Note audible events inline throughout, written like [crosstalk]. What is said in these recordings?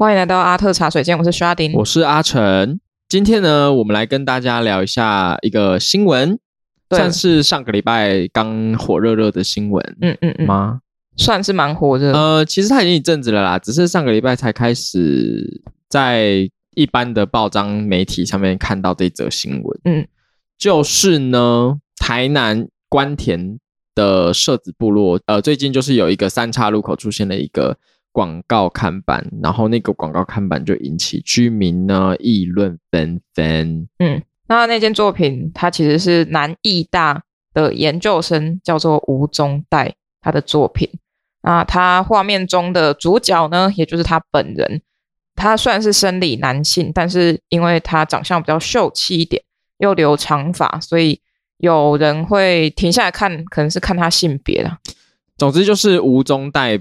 欢迎来到阿特茶水间，我是刷丁，我是阿成。今天呢，我们来跟大家聊一下一个新闻，算是上个礼拜刚火热热的新闻，嗯嗯嗯吗？算是蛮火热。呃，其实它已经一阵子了啦，只是上个礼拜才开始在一般的报章媒体上面看到这则新闻。嗯，就是呢，台南关田的社子部落，呃，最近就是有一个三岔路口出现了一个。广告看板，然后那个广告看板就引起居民呢议论纷纷。嗯，那那件作品，它其实是南艺大的研究生叫做吴宗岱他的作品。那他画面中的主角呢，也就是他本人，他算是生理男性，但是因为他长相比较秀气一点，又留长发，所以有人会停下来看，可能是看他性别啦。总之就是吴宗岱。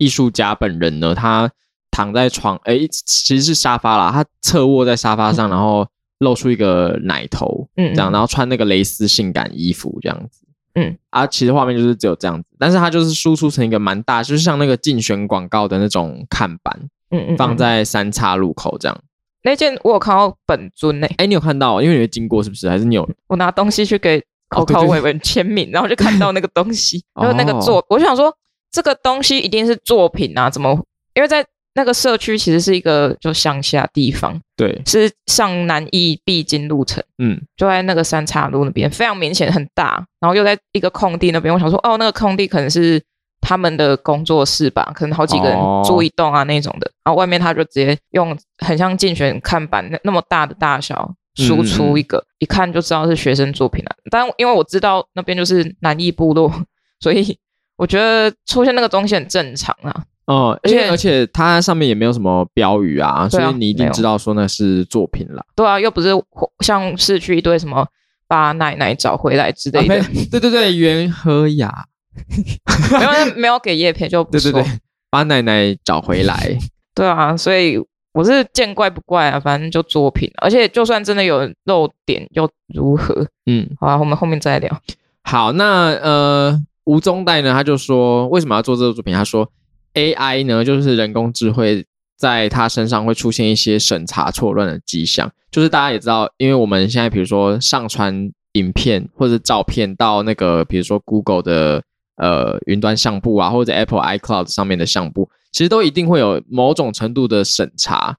艺术家本人呢，他躺在床，哎，其实是沙发啦。他侧卧在沙发上，然后露出一个奶头，嗯，这样，然后穿那个蕾丝性感衣服，这样子，嗯，啊，其实画面就是只有这样子，但是他就是输出成一个蛮大，就是像那个竞选广告的那种看板，嗯嗯，放在三岔路口这样。那件我有看到本尊呢，哎，你有看到？因为你会经过是不是？还是你有？我拿东西去给口口伟伟签名，然后就看到那个东西，[laughs] 然后那个座，我就想说。这个东西一定是作品啊？怎么？因为在那个社区其实是一个就乡下地方，对，是上南艺必经路程，嗯，就在那个三岔路那边，非常明显很大，然后又在一个空地那边。我想说，哦，那个空地可能是他们的工作室吧，可能好几个人住一栋啊那种的。然后外面他就直接用很像竞选看板那那么大的大小输出一个，嗯嗯，一看就知道是学生作品了。但因为我知道那边就是南艺部落，所以。我觉得出现那个东西很正常啊，哦、嗯，而且而且它上面也没有什么标语啊，啊所以你一定知道说那是作品啦。对啊，又不是像市区一堆什么把奶奶找回来之类的。啊、对对对，袁和雅，[laughs] 没有没有给叶片就不 [laughs] 对对对，把奶奶找回来。[laughs] 对啊，所以我是见怪不怪啊，反正就作品，而且就算真的有漏点又如何？嗯，好啊，我们后面再聊。好，那呃。吴宗岱呢，他就说为什么要做这个作品？他说 AI 呢，就是人工智慧在他身上会出现一些审查错乱的迹象。就是大家也知道，因为我们现在比如说上传影片或者照片到那个比如说 Google 的呃云端相簿啊，或者 Apple iCloud 上面的相簿，其实都一定会有某种程度的审查。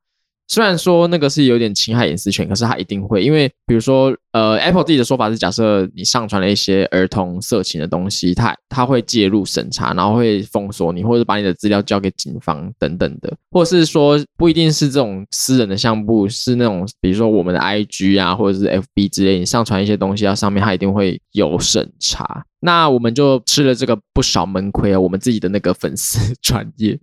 虽然说那个是有点侵害隐私权，可是他一定会，因为比如说，呃，Apple 自己的说法是，假设你上传了一些儿童色情的东西，它它会介入审查，然后会封锁你，或者把你的资料交给警方等等的，或者是说不一定是这种私人的相簿，是那种比如说我们的 IG 啊，或者是 FB 之类，你上传一些东西到上面，它一定会有审查。那我们就吃了这个不少闷亏啊，我们自己的那个粉丝 [laughs] 专页，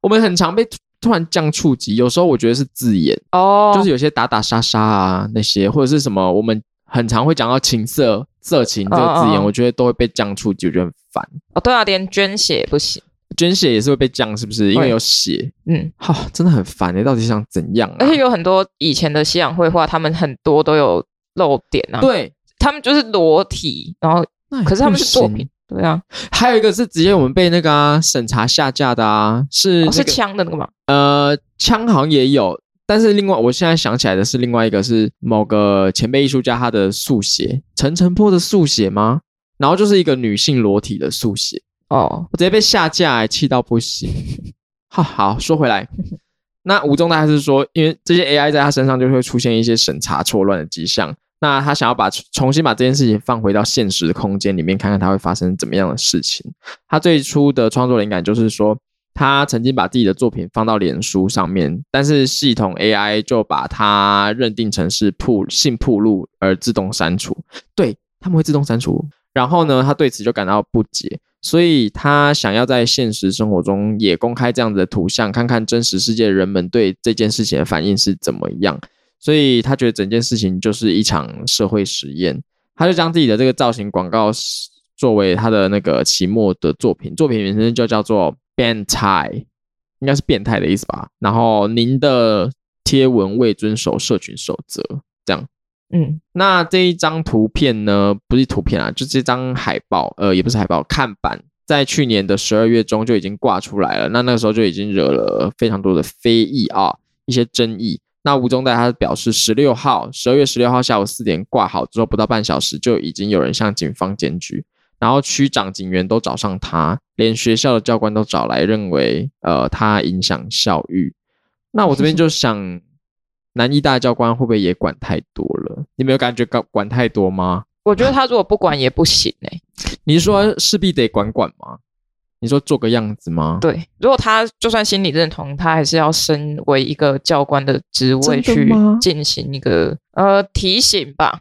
我们很常被。突然降触及，有时候我觉得是字眼哦，就是有些打打杀杀啊那些，或者是什么，我们很常会讲到情色、色情这个字眼，哦哦我觉得都会被降触及，我觉得很烦哦。对啊，连捐血也不行，捐血也是会被降，是不是？因为有血，嗯，好、哦，真的很烦，你到底想怎样、啊？而且有很多以前的西洋绘画，他们很多都有露点啊，对，他们就是裸体，然后可是他们是作品。对啊，还有一个是直接我们被那个啊审查下架的啊，是、那个哦、是枪的那个吗？呃，枪好像也有，但是另外我现在想起来的是另外一个是某个前辈艺术家他的速写，陈澄波的速写吗？然后就是一个女性裸体的速写哦，我直接被下架，还气到不行。[laughs] 好好说回来，[laughs] 那吴宗大还是说，因为这些 AI 在他身上就会出现一些审查错乱的迹象。那他想要把重新把这件事情放回到现实的空间里面，看看它会发生怎么样的事情。他最初的创作灵感就是说，他曾经把自己的作品放到脸书上面，但是系统 AI 就把它认定成是铺性暴露而自动删除。对，他们会自动删除。然后呢，他对此就感到不解，所以他想要在现实生活中也公开这样子的图像，看看真实世界人们对这件事情的反应是怎么样。所以他觉得整件事情就是一场社会实验，他就将自己的这个造型广告作为他的那个期末的作品，作品名称就叫做“变态”，应该是变态的意思吧。然后您的贴文未遵守社群守则，这样。嗯，那这一张图片呢，不是图片啊，就这张海报，呃，也不是海报，看板。在去年的十二月中就已经挂出来了，那那个时候就已经惹了非常多的非议啊，一些争议。那吴宗岱他表示，十六号十二月十六号下午四点挂好之后，不到半小时就已经有人向警方检举，然后区长、警员都找上他，连学校的教官都找来，认为呃他影响校誉。那我这边就想，南医大教官会不会也管太多了？你没有感觉管管太多吗？我觉得他如果不管也不行哎、欸。你是说势必得管管吗？你说做个样子吗？对，如果他就算心理认同，他还是要身为一个教官的职位去进行一个呃提醒吧。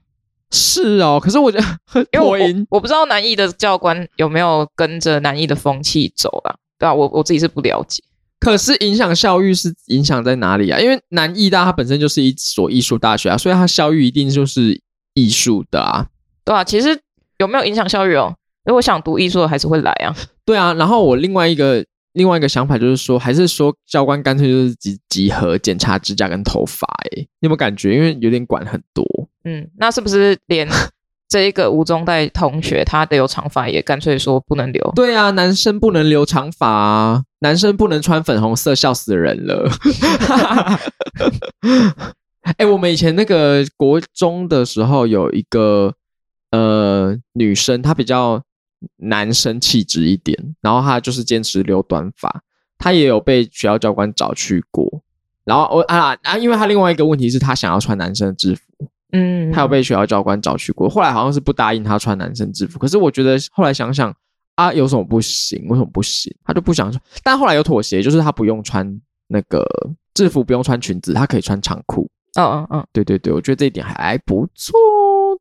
是哦，可是我觉得，因为我我不知道南艺的教官有没有跟着南艺的风气走啊？对啊，我我自己是不了解。可是影响校誉是影响在哪里啊？因为南艺大它本身就是一所艺术大学啊，所以它校誉一定就是艺术的啊。对啊，其实有没有影响校誉哦？如果想读艺术的还是会来啊。[laughs] 对啊，然后我另外一个另外一个想法就是说，还是说教官干脆就是集集合检查指甲跟头发？哎，你有没有感觉？因为有点管很多。嗯，那是不是连 [laughs] 这一个吴宗岱同学他的有长发也干脆说不能留？对啊，男生不能留长发啊，男生不能穿粉红色，笑死人了。[laughs] 哎，我们以前那个国中的时候有一个呃女生，她比较。男生气质一点，然后他就是坚持留短发，他也有被学校教官找去过，然后我啊啊，因为他另外一个问题是他想要穿男生的制服，嗯，他有被学校教官找去过，后来好像是不答应他穿男生制服，可是我觉得后来想想啊，有什么不行？为什么不行？他就不想穿，但后来有妥协，就是他不用穿那个制服，不用穿裙子，他可以穿长裤。嗯嗯嗯，对对对，我觉得这一点还不错，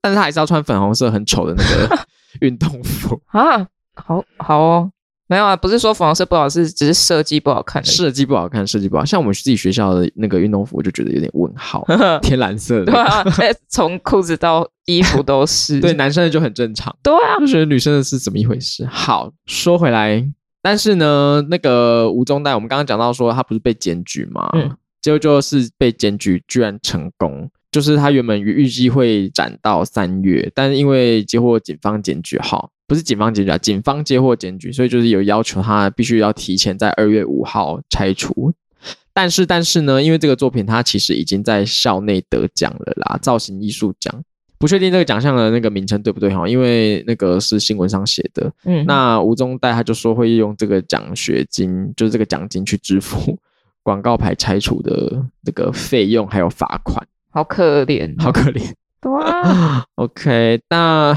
但是他还是要穿粉红色很丑的那个。运动服啊，好好哦，没有啊，不是说粉红色不好，是只是设计不好看。设计不好看，设计不好，像我们自己学校的那个运动服，我就觉得有点问号，[laughs] 天蓝色的，对啊，从裤子到衣服都是。[laughs] 对，男生的就很正常，对啊，就觉得女生的是怎么一回事？好，说回来，但是呢，那个吴宗岱，我们刚刚讲到说他不是被检举吗？嗯，结果就是被检举，居然成功。就是他原本预预计会展到三月，但是因为接获警方检举，哈不是警方检举啊，警方接获检举，所以就是有要求他必须要提前在二月五号拆除。但是，但是呢，因为这个作品它其实已经在校内得奖了啦，造型艺术奖，不确定这个奖项的那个名称对不对哈？因为那个是新闻上写的。嗯，那吴宗岱他就说会用这个奖学金，就是这个奖金去支付 [laughs] 广告牌拆除的这个费用，还有罚款。好可怜，好可怜。[laughs] 对啊，[laughs] OK，那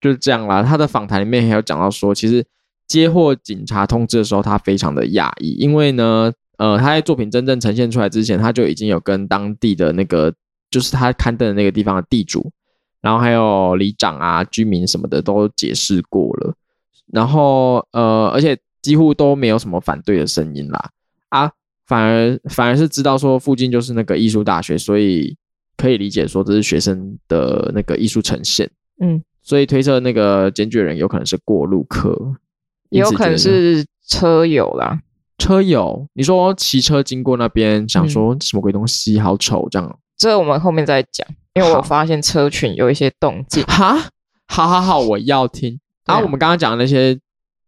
就是这样啦。他的访谈里面还有讲到说，其实接获警察通知的时候，他非常的讶异，因为呢，呃，他在作品真正呈现出来之前，他就已经有跟当地的那个，就是他刊登的那个地方的地主，然后还有里长啊、居民什么的都解释过了，然后呃，而且几乎都没有什么反对的声音啦，啊。反而反而是知道说附近就是那个艺术大学，所以可以理解说这是学生的那个艺术呈现，嗯，所以推测那个检举人有可能是过路客，也有可能是车友啦。车友，你说骑车经过那边，想说什么鬼东西，好丑这样。这我们后面再讲，因为我发现车群有一些动静。哈，好好好，我要听。然后我们刚刚讲的那些。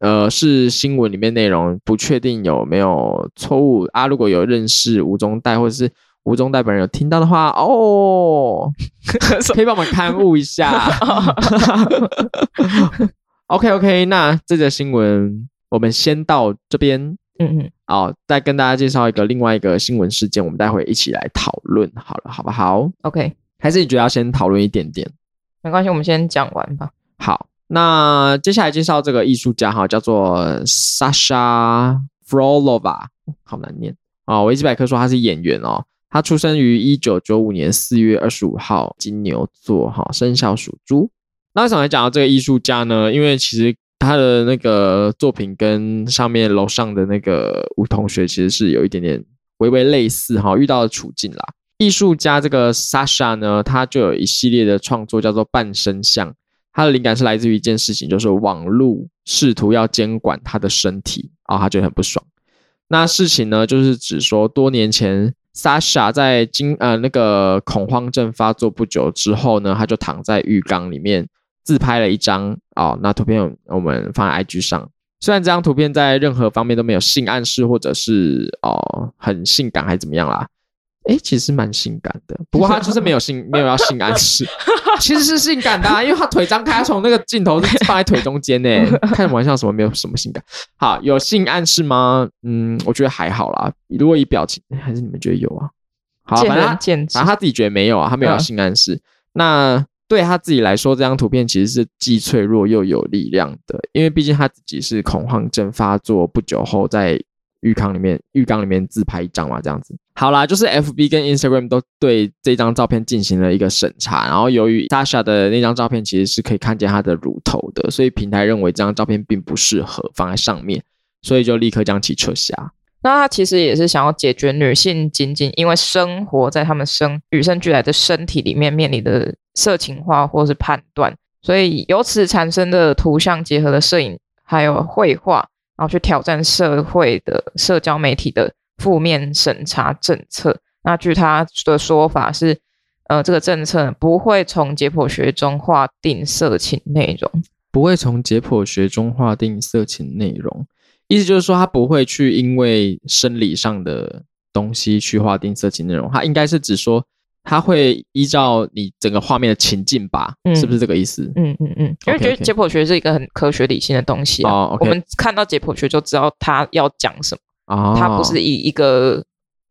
呃，是新闻里面内容，不确定有没有错误啊。如果有认识吴宗岱，或者是吴宗岱本人有听到的话，哦，可以帮我们勘误一下。[laughs] OK OK，[laughs] 那这则新闻我们先到这边，嗯嗯，好，再跟大家介绍一个另外一个新闻事件，我们待会一起来讨论，好了，好不好？OK，还是你觉得要先讨论一点点？没关系，我们先讲完吧。好。那接下来介绍这个艺术家哈，叫做 Sasha Frolova，好难念啊！维基百科说他是演员哦，他出生于一九九五年四月二十五号，金牛座哈，生肖属猪。那为什么来讲到这个艺术家呢？因为其实他的那个作品跟上面楼上的那个吴同学其实是有一点点微微类似哈，遇到的处境啦。艺术家这个 Sasha 呢，他就有一系列的创作叫做半身像。他的灵感是来自于一件事情，就是网络试图要监管他的身体，啊、他觉得很不爽。那事情呢，就是指说多年前，Sasha 在经呃那个恐慌症发作不久之后呢，他就躺在浴缸里面自拍了一张啊、哦，那图片我们放在 IG 上，虽然这张图片在任何方面都没有性暗示，或者是哦很性感还是怎么样啦，诶，其实蛮性感的。不过他就是没有性，没有要性暗示，[laughs] 其实是性感的，啊，因为他腿张开，从那个镜头是放在腿中间呢。开什么玩笑？什么没有什么性感？好，有性暗示吗？嗯，我觉得还好啦。如果以表情，还是你们觉得有啊？好，反正反正他自己觉得没有啊，他没有要性暗示。嗯、那。对他自己来说，这张图片其实是既脆弱又有力量的，因为毕竟他自己是恐慌症发作不久后，在浴缸里面浴缸里面自拍一张嘛，这样子。好啦，就是 FB 跟 Instagram 都对这张照片进行了一个审查，然后由于 Sasha 的那张照片其实是可以看见她的乳头的，所以平台认为这张照片并不适合放在上面，所以就立刻将其撤下。那他其实也是想要解决女性仅仅因为生活在他们生与生俱来的身体里面面临的色情化或是判断，所以由此产生的图像结合的摄影还有绘画，然后去挑战社会的社交媒体的负面审查政策。那据他的说法是，呃，这个政策不会从解剖学中划定色情内容，不会从解剖学中划定色情内容。意思就是说，他不会去因为生理上的东西去划定色情内容，他应该是指说，他会依照你整个画面的情境吧，嗯、是不是这个意思？嗯嗯嗯，因为觉得解剖学是一个很科学理性的东西啊，okay, okay. 我们看到解剖学就知道他要讲什么，哦、他不是以一个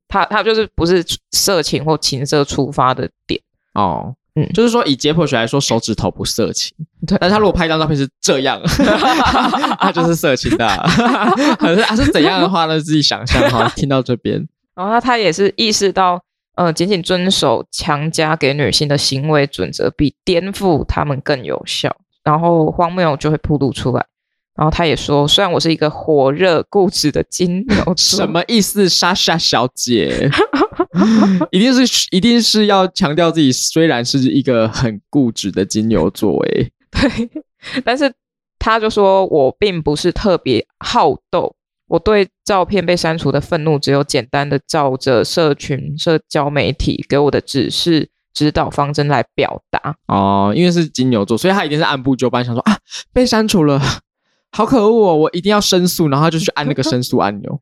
他他就是不是色情或情色出发的点哦。嗯，就是说以解剖学来说，手指头不色情。[laughs] 对，但他如果拍一张照片是这样，[laughs] 他就是色情的。[laughs] 可是啊，是怎样的话呢？自己想象哈。听到这边，然后他他也是意识到，呃，仅仅遵守强加给女性的行为准则，比颠覆他们更有效。然后荒谬就会暴露出来。然后他也说，虽然我是一个火热固执的金牛座，[laughs] 什么意思？莎莎小姐，[laughs] 一定是一定是要强调自己虽然是一个很固执的金牛座，诶，对，但是他就说我并不是特别好斗，我对照片被删除的愤怒，只有简单的照着社群社交媒体给我的指示指导方针来表达。哦，因为是金牛座，所以他一定是按部就班，想说啊，被删除了。好可恶哦！我一定要申诉，然后他就去按那个申诉按钮。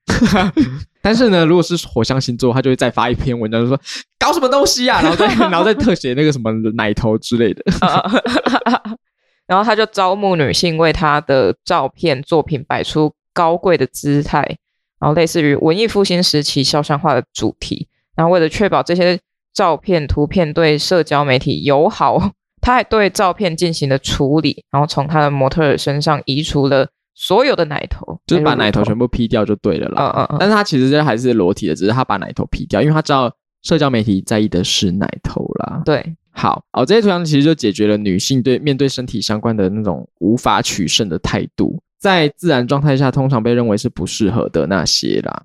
[laughs] 但是呢，如果是火象星座，他就会再发一篇文章，就说搞什么东西啊，然后再 [laughs] 然后再特写那个什么奶头之类的。[laughs] 然后他就招募女性为他的照片作品摆出高贵的姿态，然后类似于文艺复兴时期肖像画的主题。然后为了确保这些照片图片对社交媒体友好。他还对照片进行了处理，然后从他的模特儿身上移除了所有的奶头，就是把奶头全部 P 掉就对了啦。嗯嗯嗯。但是他其实还是裸体的，只是他把奶头 P 掉，因为他知道社交媒体在意的是奶头啦。对，好哦，这些图像其实就解决了女性对面对身体相关的那种无法取胜的态度，在自然状态下通常被认为是不适合的那些啦。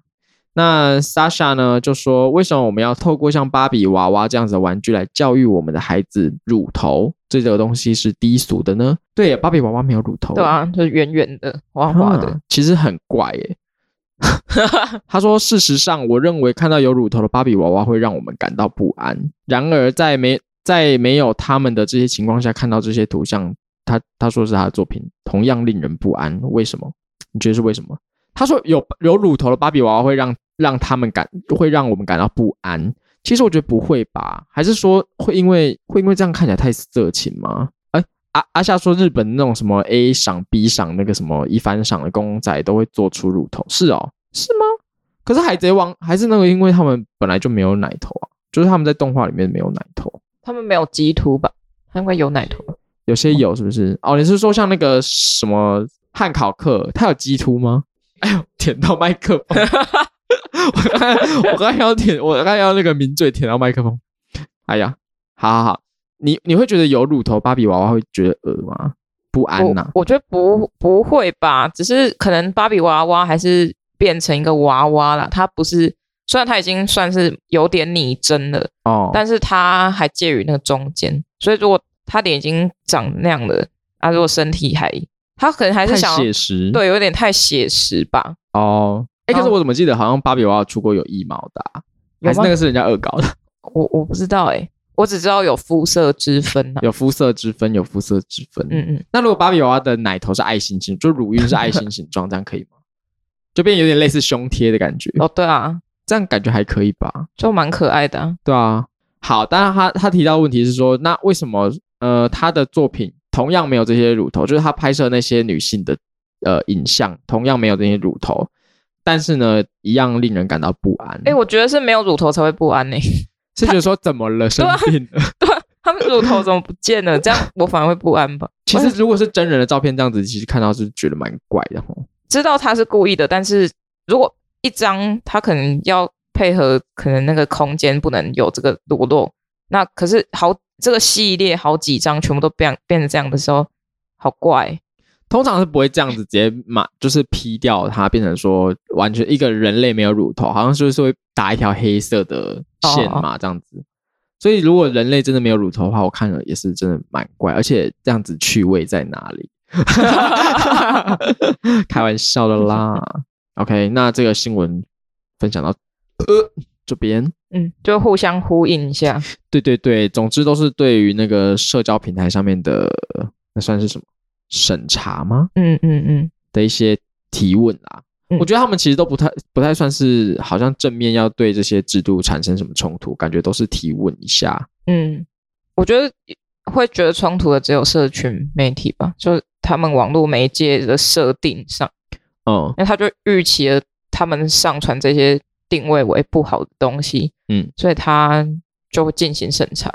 那 Sasha 呢就说：“为什么我们要透过像芭比娃娃这样子的玩具来教育我们的孩子乳头？这个东西是低俗的呢？”对，芭比娃娃没有乳头，对啊，就是圆圆的、滑滑的，其实很怪耶。[laughs] 他说：“事实上，我认为看到有乳头的芭比娃娃会让我们感到不安。然而，在没在没有他们的这些情况下，看到这些图像，他他说是他的作品，同样令人不安。为什么？你觉得是为什么？”他说：“有有乳头的芭比娃娃会让。”让他们感会让我们感到不安。其实我觉得不会吧？还是说会因为会因为这样看起来太色情吗？哎，阿阿夏说日本那种什么 A 赏 B 赏那个什么一番赏的公仔都会做出乳头，是哦，是吗？可是海贼王还是那个，因为他们本来就没有奶头啊，就是他们在动画里面没有奶头，他们没有鸡突吧？他们有奶头，有些有是不是？哦，你是说像那个什么汉考克，他有鸡突吗？哎呦，舔到麦克风。[laughs] [laughs] 我刚我刚要舔，我刚要那个抿嘴舔到麦克风。哎呀，好好好，你你会觉得有乳头芭比娃娃会觉得恶吗？不安呐、啊？我觉得不不会吧，只是可能芭比娃娃还是变成一个娃娃了。它不是，虽然它已经算是有点拟真了哦，但是它还介于那个中间。所以如果它脸已经长那样了，啊，如果身体还，它可能还是想写实，对，有点太写实吧？哦。哎、欸，可是我怎么记得好像芭比娃娃出过有腋毛的、啊，还是那个是人家恶搞的？[laughs] 我我不知道哎、欸，我只知道有肤色之分、啊，有肤色之分，有肤色之分。嗯嗯。那如果芭比娃娃的奶头是爱心形，就乳晕是爱心形状，这样可以吗？就变有点类似胸贴的感觉。哦，对啊，这样感觉还可以吧？就蛮可爱的、啊。对啊。好，当然他他提到的问题是说，那为什么呃他的作品同样没有这些乳头？就是他拍摄那些女性的呃影像，同样没有这些乳头，但是呢，一样令人感到不安。哎，我觉得是没有乳头才会不安呢、欸。[laughs] 是觉得说怎么了？生病了？[laughs] 对，他们乳头怎么不见了？这样我反而会不安吧。其实如果是真人的照片，这样子其实看到是觉得蛮怪的吼。知道他是故意的，但是如果一张他可能要配合，可能那个空间不能有这个裸露。那可是好，这个系列好几张全部都变变成这样的时候，好怪。通常是不会这样子直接嘛，就是 P 掉它，变成说完全一个人类没有乳头，好像就是会打一条黑色的线嘛，这样子。所以如果人类真的没有乳头的话，我看了也是真的蛮怪，而且这样子趣味在哪里？[laughs] 开玩笑的啦。[laughs] OK，那这个新闻分享到呃这边，嗯，就互相呼应一下。对对对，总之都是对于那个社交平台上面的，那算是什么？审查吗？嗯嗯嗯。的一些提问啊，嗯、我觉得他们其实都不太不太算是好像正面要对这些制度产生什么冲突，感觉都是提问一下。嗯，我觉得会觉得冲突的只有社群媒体吧，就是他们网络媒介的设定上，嗯，那他就预期了他们上传这些定位为不好的东西，嗯，所以他就会进行审查，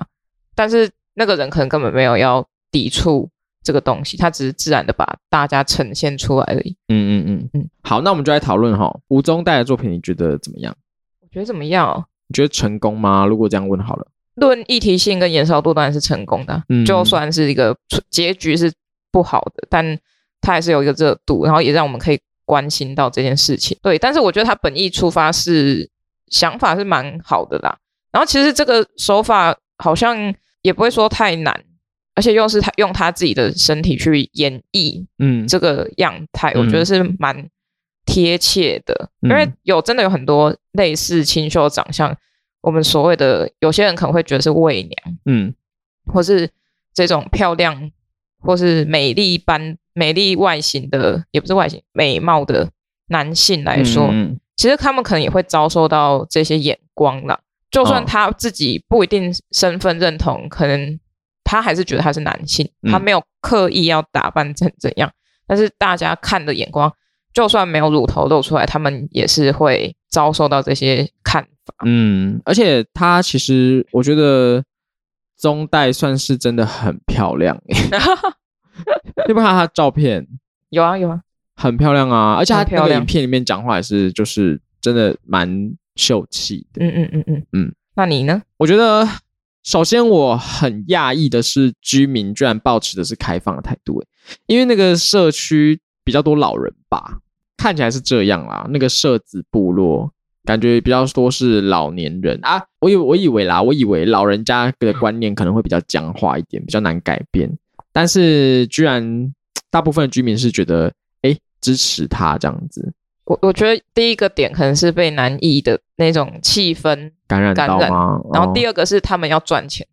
但是那个人可能根本没有要抵触。这个东西，它只是自然的把大家呈现出来而已。嗯嗯嗯嗯。好，那我们就来讨论哈，吴宗岱的作品，你觉得怎么样？我觉得怎么样哦？你觉得成功吗？如果这样问好了，论议题性跟延烧度当然是成功的。嗯，就算是一个结局是不好的，但它还是有一个热度，然后也让我们可以关心到这件事情。对，但是我觉得他本意出发是想法是蛮好的啦。然后其实这个手法好像也不会说太难。而且又是他用他自己的身体去演绎，嗯，这个样态，嗯、我觉得是蛮贴切的。嗯、因为有真的有很多类似清秀长相，我们所谓的有些人可能会觉得是伪娘，嗯，或是这种漂亮或是美丽般美丽外形的，也不是外形美貌的男性来说，嗯、其实他们可能也会遭受到这些眼光啦。就算他自己不一定身份认同，哦、可能。他还是觉得他是男性，他没有刻意要打扮成怎样，嗯、但是大家看的眼光，就算没有乳头露出来，他们也是会遭受到这些看法。嗯，而且他其实，我觉得中代算是真的很漂亮诶。[laughs] 你不看他的照片？有啊有啊，很漂亮啊！而且他那个影片里面讲话也是，就是真的蛮秀气的。嗯嗯嗯嗯嗯。那你呢？我觉得。首先，我很讶异的是，居民居然抱持的是开放的态度，因为那个社区比较多老人吧，看起来是这样啦。那个社子部落感觉比较多是老年人啊，我以我以为啦，我以为老人家的观念可能会比较僵化一点，比较难改变，但是居然大部分的居民是觉得，哎，支持他这样子。我我觉得第一个点可能是被南艺的那种气氛感染到吗？然后第二个是他们要赚钱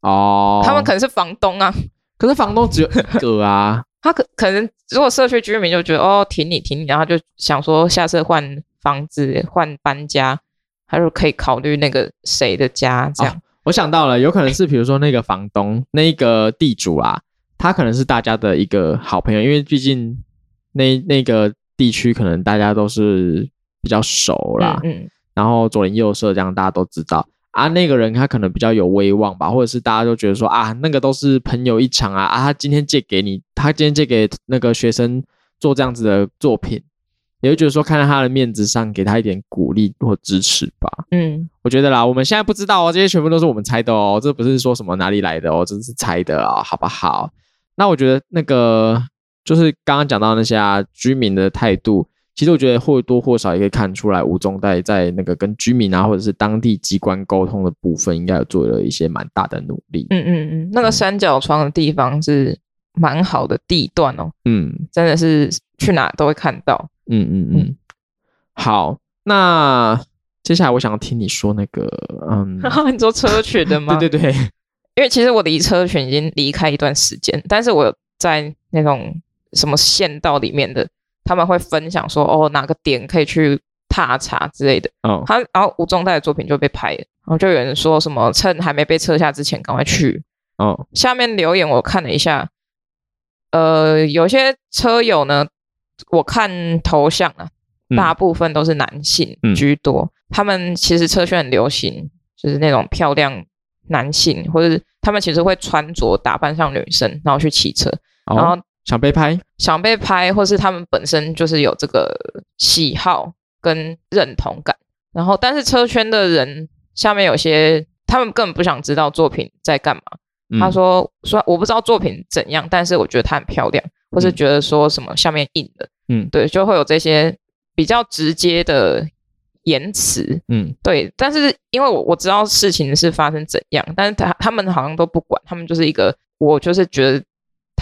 哦，他们可能是房东啊，[laughs] 可是房东只有一个啊，[laughs] 他可可能如果社区居民就觉得哦，挺你挺你，然后就想说下次换房子换搬家，他就可以考虑那个谁的家这样。哦，我想到了，有可能是比如说那个房东那个地主啊，他可能是大家的一个好朋友，因为毕竟那那个。地区可能大家都是比较熟啦，嗯，嗯，然后左邻右舍这样大家都知道啊，那个人他可能比较有威望吧，或者是大家都觉得说啊，那个都是朋友一场啊啊，他今天借给你，他今天借给那个学生做这样子的作品，也会觉得说看在他的面子上给他一点鼓励或支持吧。嗯，我觉得啦，我们现在不知道哦，这些全部都是我们猜的哦，这不是说什么哪里来的哦，这是猜的哦，好不好？那我觉得那个。就是刚刚讲到那些啊，居民的态度，其实我觉得或多或少也可以看出来，吴宗岱在那个跟居民啊，或者是当地机关沟通的部分，应该有做了一些蛮大的努力。嗯嗯嗯，那个三角窗的地方是蛮好的地段哦。嗯，真的是去哪都会看到。嗯嗯嗯。好，那接下来我想要听你说那个，嗯，[laughs] 你说车群的 [laughs] 吗？对对对，[laughs] 因为其实我离车群已经离开一段时间，但是我在那种什么县道里面的，他们会分享说，哦，哪个点可以去踏查之类的。哦，他然后吴宗岱的作品就被拍了，然后就有人说什么趁还没被撤下之前赶快去。哦，下面留言我看了一下，呃，有些车友呢，我看头像啊。大部分都是男性居多，嗯、他们其实车圈很流行，就是那种漂亮男性，或者是他们其实会穿着打扮像女生，然后去骑车，哦、然后想被拍，想被拍，或是他们本身就是有这个喜好跟认同感。然后，但是车圈的人下面有些，他们根本不想知道作品在干嘛。嗯、他说：“说我不知道作品怎样，但是我觉得它很漂亮，或是觉得说什么下面印的，嗯，对，就会有这些。”比较直接的言辞，嗯，对，但是因为我我知道事情是发生怎样，但是他他们好像都不管，他们就是一个我就是觉得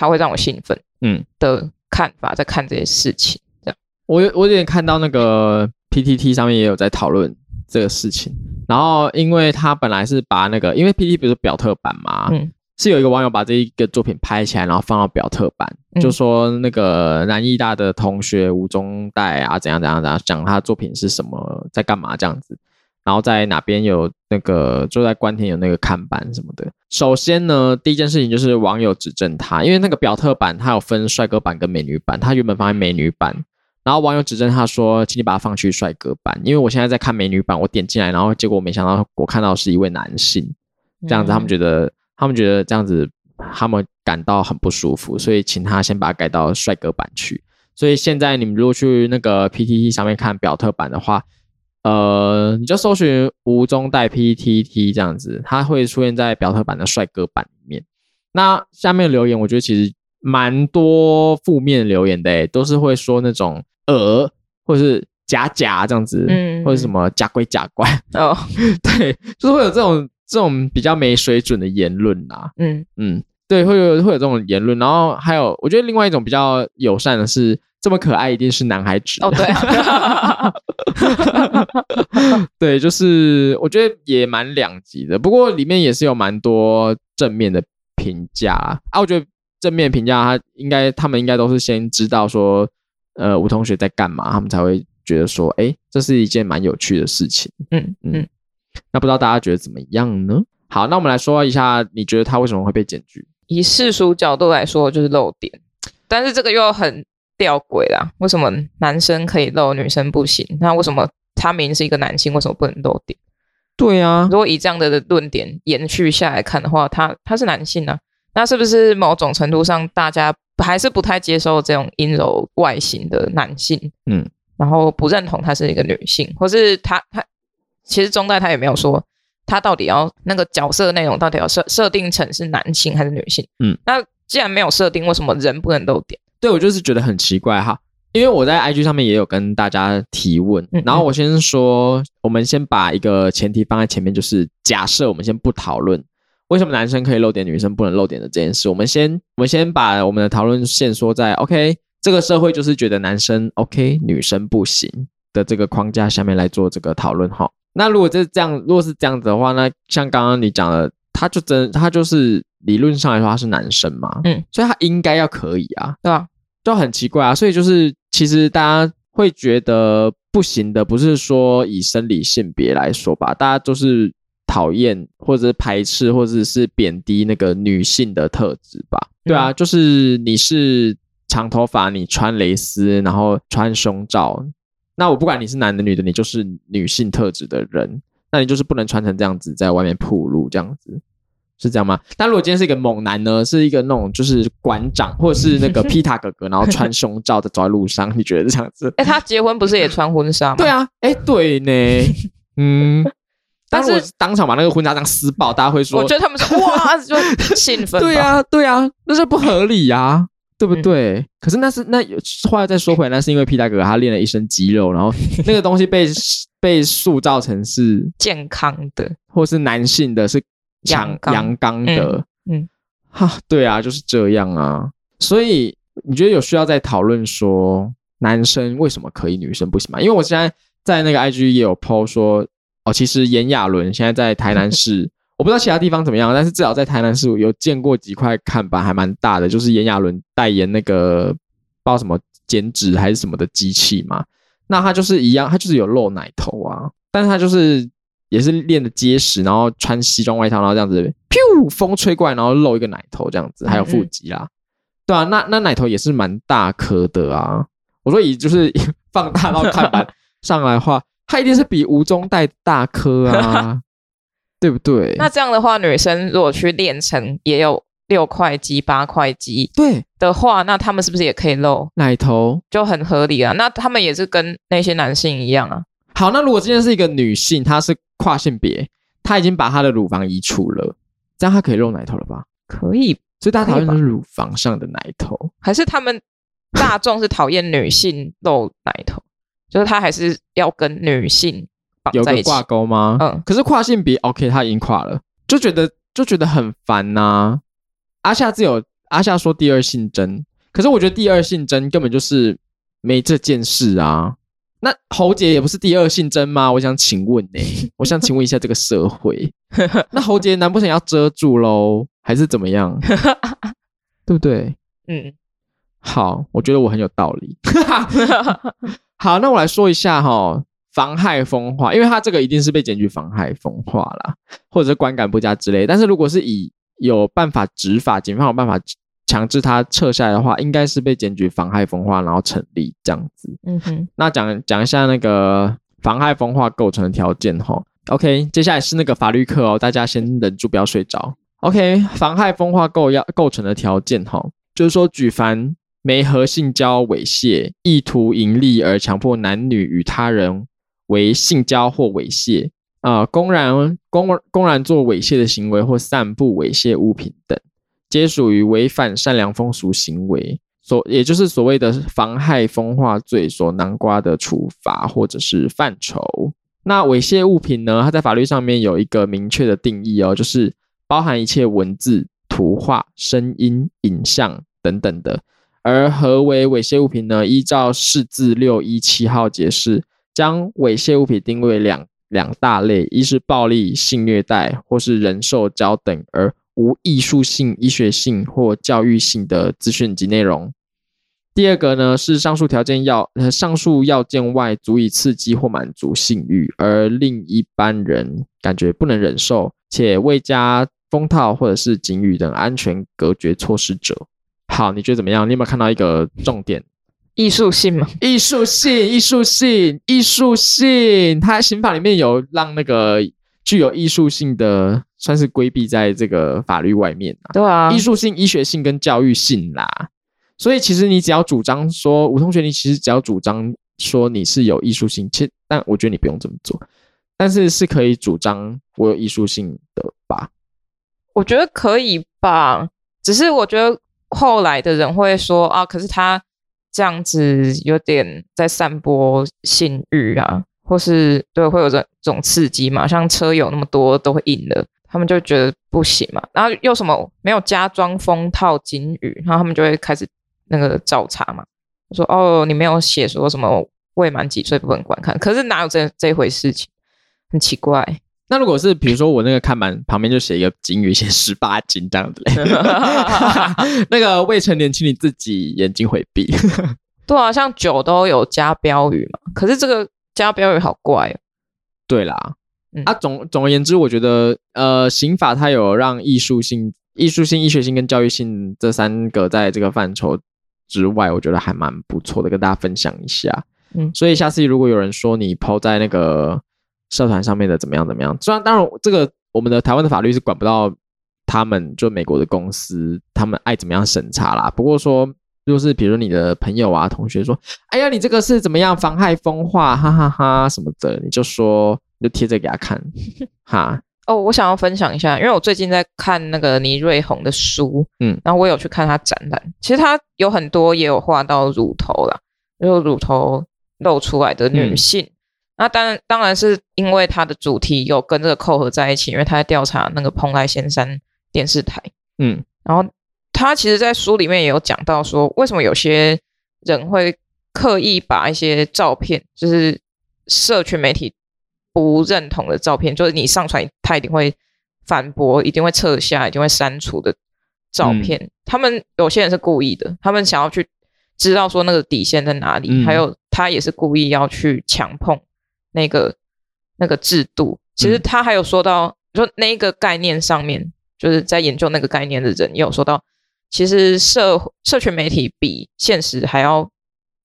他会让我兴奋，嗯的看法，在看这些事情，这样。我有我有点看到那个 PTT 上面也有在讨论这个事情，然后因为他本来是把那个，因为 PTT 不是表特版嘛，嗯。是有一个网友把这一个作品拍起来，然后放到表特版，嗯、就说那个南艺大的同学吴宗岱啊，怎样怎样怎样，讲他的作品是什么，在干嘛这样子，然后在哪边有那个，就在关田有那个看板什么的。首先呢，第一件事情就是网友指正他，因为那个表特版它有分帅哥版跟美女版，他原本放在美女版，然后网友指正他说，请你把它放去帅哥版，因为我现在在看美女版，我点进来，然后结果我没想到我看到是一位男性，这样子他们觉得。嗯他们觉得这样子，他们感到很不舒服，所以请他先把它改到帅哥版去。所以现在你们如果去那个 PTT 上面看表特版的话，呃，你就搜寻吴中带 PTT 这样子，它会出现在表特版的帅哥版里面。那下面留言，我觉得其实蛮多负面留言的，都是会说那种呃，或者是假假这样子，嗯，或者什么假鬼假怪哦，[laughs] 对，就是会有这种。这种比较没水准的言论呐，嗯嗯，对，会有会有这种言论，然后还有，我觉得另外一种比较友善的是，这么可爱一定是男孩子哦，对，[laughs] 对，就是我觉得也蛮两极的，不过里面也是有蛮多正面的评价啊，我觉得正面评价他应该他们应该都是先知道说，呃，吴同学在干嘛，他们才会觉得说，哎，这是一件蛮有趣的事情，嗯嗯。嗯那不知道大家觉得怎么样呢？好，那我们来说一下，你觉得他为什么会被检举？以世俗角度来说，就是漏点，但是这个又很吊诡啦。为什么男生可以露，女生不行？那为什么他明明是一个男性，为什么不能露点？对啊，如果以这样的论点延续下来看的话，他他是男性呢、啊，那是不是某种程度上大家还是不太接受这种阴柔外形的男性？嗯，然后不认同他是一个女性，或是他他。其实中代他也没有说他到底要那个角色内容到底要设设定成是男性还是女性。嗯，那既然没有设定，为什么人不能露点？对，我就是觉得很奇怪哈，因为我在 IG 上面也有跟大家提问，嗯嗯，然后我先说，我们先把一个前提放在前面，就是假设我们先不讨论为什么男生可以露点，女生不能露点的这件事，我们先我们先把我们的讨论线说在 OK，这个社会就是觉得男生 OK，女生不行的这个框架下面来做这个讨论哈。那如果这这样，如果是这样子的话，那像刚刚你讲的，他就真他就是理论上来说他是男生嘛，嗯，所以他应该要可以啊，对啊？就很奇怪啊，所以就是其实大家会觉得不行的，不是说以生理性别来说吧，大家都是讨厌或者是排斥或者是贬低那个女性的特质吧？对啊，就是你是长头发，你穿蕾丝，然后穿胸罩。那我不管你是男的女的，你就是女性特质的人，那你就是不能穿成这样子在外面铺路，这样子是这样吗？但如果今天是一个猛男呢，是一个那种就是馆长或者是那个皮塔哥哥，然后穿胸罩的走在路上，你觉得这样子？[laughs] 哎、欸，他结婚不是也穿婚纱吗？对啊，哎、欸，对呢，嗯，[laughs] 但是我当场把那个婚纱这样撕爆，大家会说，我觉得他们说哇，就兴奋，[laughs] 对啊，对啊，那是不合理呀、啊。对不对？嗯、可是那是那话再说回来，那是因为皮大哥他练了一身肌肉，然后那个东西被被塑造成是健康的，或是男性的，是强阳刚的。嗯，哈、嗯，对啊，就是这样啊。所以你觉得有需要再讨论说男生为什么可以，女生不行吗？因为我现在在那个 IG 也有 po 说，哦，其实炎亚纶现在在台南市，[laughs] 我不知道其他地方怎么样，但是至少在台南市有见过几块看板，还蛮大的，就是炎亚纶代言那个不知道什么减脂还是什么的机器嘛。那他就是一样，他就是有露奶头啊，但是他就是也是练的结实，然后穿西装外套，然后这样子，噗，风吹过来，然后露一个奶头这样子，还有腹肌啦，嗯嗯对啊，那那奶头也是蛮大颗的啊。我说以就是 [laughs] 放大到看板上来的话，他一定是比吴宗岱大颗啊，[laughs] 对不对？那这样的话，女生如果去练成也有六块肌、八块肌，对的话，那他们是不是也可以露奶头？就很合理啊。那他们也是跟那些男性一样啊。好，那如果今天是一个女性，她是跨性别，她已经把她的乳房移除了，这样她可以露奶头了吧？可以。所以大家讨厌的是乳房上的奶头，还是他们大众是讨厌女性露奶头？就是她还是要跟女性绑在一起有个挂钩吗？嗯，可是跨性别 OK，她已经跨了，就觉得就觉得很烦呐、啊。阿夏自有阿夏说第二性征，可是我觉得第二性征根本就是没这件事啊。那侯杰也不是第二性征吗？我想请问呢、欸，我想请问一下这个社会，[laughs] 那侯杰难不成要遮住喽，还是怎么样？[laughs] 对不对？嗯，好，我觉得我很有道理。[laughs] 好，那我来说一下哈，妨害风化，因为他这个一定是被检举妨害风化啦，或者是观感不佳之类。但是如果是以有办法执法，警方有办法。强制他撤下来的话，应该是被检举妨害风化，然后成立这样子。嗯哼，那讲讲一下那个妨害风化构成的条件哈。OK，接下来是那个法律课哦，大家先忍住不要睡着。OK，妨害风化构要构成的条件哈，就是说举凡没和性交猥亵，意图盈利而强迫男女与他人为性交或猥亵啊、呃，公然公公然做猥亵的行为或散布猥亵物品等。皆属于违反善良风俗行为，所也就是所谓的妨害风化罪所囊括的处罚或者是范畴。那猥亵物品呢？它在法律上面有一个明确的定义哦，就是包含一切文字、图画、声音、影像等等的。而何为猥亵物品呢？依照释字六一七号解释，将猥亵物品定为两两大类：一是暴力、性虐待或是人兽交等，而无艺术性、医学性或教育性的资讯及内容。第二个呢，是上述条件要呃上述要件外足以刺激或满足性欲，而令一般人感觉不能忍受，且未加封套或者是警语等安全隔绝措施者。好，你觉得怎么样？你有没有看到一个重点？艺术性吗？艺术性，艺术性，艺术性。它刑法里面有让那个具有艺术性的。算是规避在这个法律外面啊，对啊，艺术性、医学性跟教育性啦。所以其实你只要主张说，吴同学，你其实只要主张说你是有艺术性，其实但我觉得你不用这么做，但是是可以主张我有艺术性的吧？我觉得可以吧，只是我觉得后来的人会说啊，可是他这样子有点在散播性欲啊，或是对会有这种刺激嘛？像车友那么多都会硬的。他们就觉得不行嘛，然后又什么没有加装封套警语，然后他们就会开始那个找茬嘛，说哦，你没有写说什么未满几岁不能观看，可是哪有这这回事情，很奇怪。那如果是比如说我那个看板旁边就写一个警语，写十八禁这样子嘞，[laughs] 那个未成年请你自己眼睛回避。[laughs] 对啊，像酒都有加标语嘛，可是这个加标语好怪哦。对啦。嗯、啊，总总而言之，我觉得，呃，刑法它有让艺术性、艺术性、医学性跟教育性这三个在这个范畴之外，我觉得还蛮不错的，跟大家分享一下。嗯，所以下次如果有人说你 PO 在那个社团上面的怎么样怎么样，虽然当然这个我们的台湾的法律是管不到他们，就美国的公司他们爱怎么样审查啦。不过说，就是比如你的朋友啊、同学说，哎呀，你这个是怎么样妨害风化，哈哈哈哈什么的，你就说。就贴着给他看，[laughs] 哈。哦，我想要分享一下，因为我最近在看那个倪瑞红的书，嗯，然后我有去看他展览，其实他有很多也有画到乳头啦，就乳头露出来的女性，嗯、那当然当然是因为他的主题有跟这个扣合在一起，因为他在调查那个蓬莱仙山电视台，嗯，然后他其实，在书里面也有讲到说，为什么有些人会刻意把一些照片，就是。社群媒体不认同的照片，就是你上传，他一定会反驳，一定会撤下，一定会删除的照片。嗯、他们有些人是故意的，他们想要去知道说那个底线在哪里，嗯、还有他也是故意要去强碰那个那个制度。其实他还有说到，说那个概念上面，就是在研究那个概念的人也有说到。其实社社群媒体比现实还要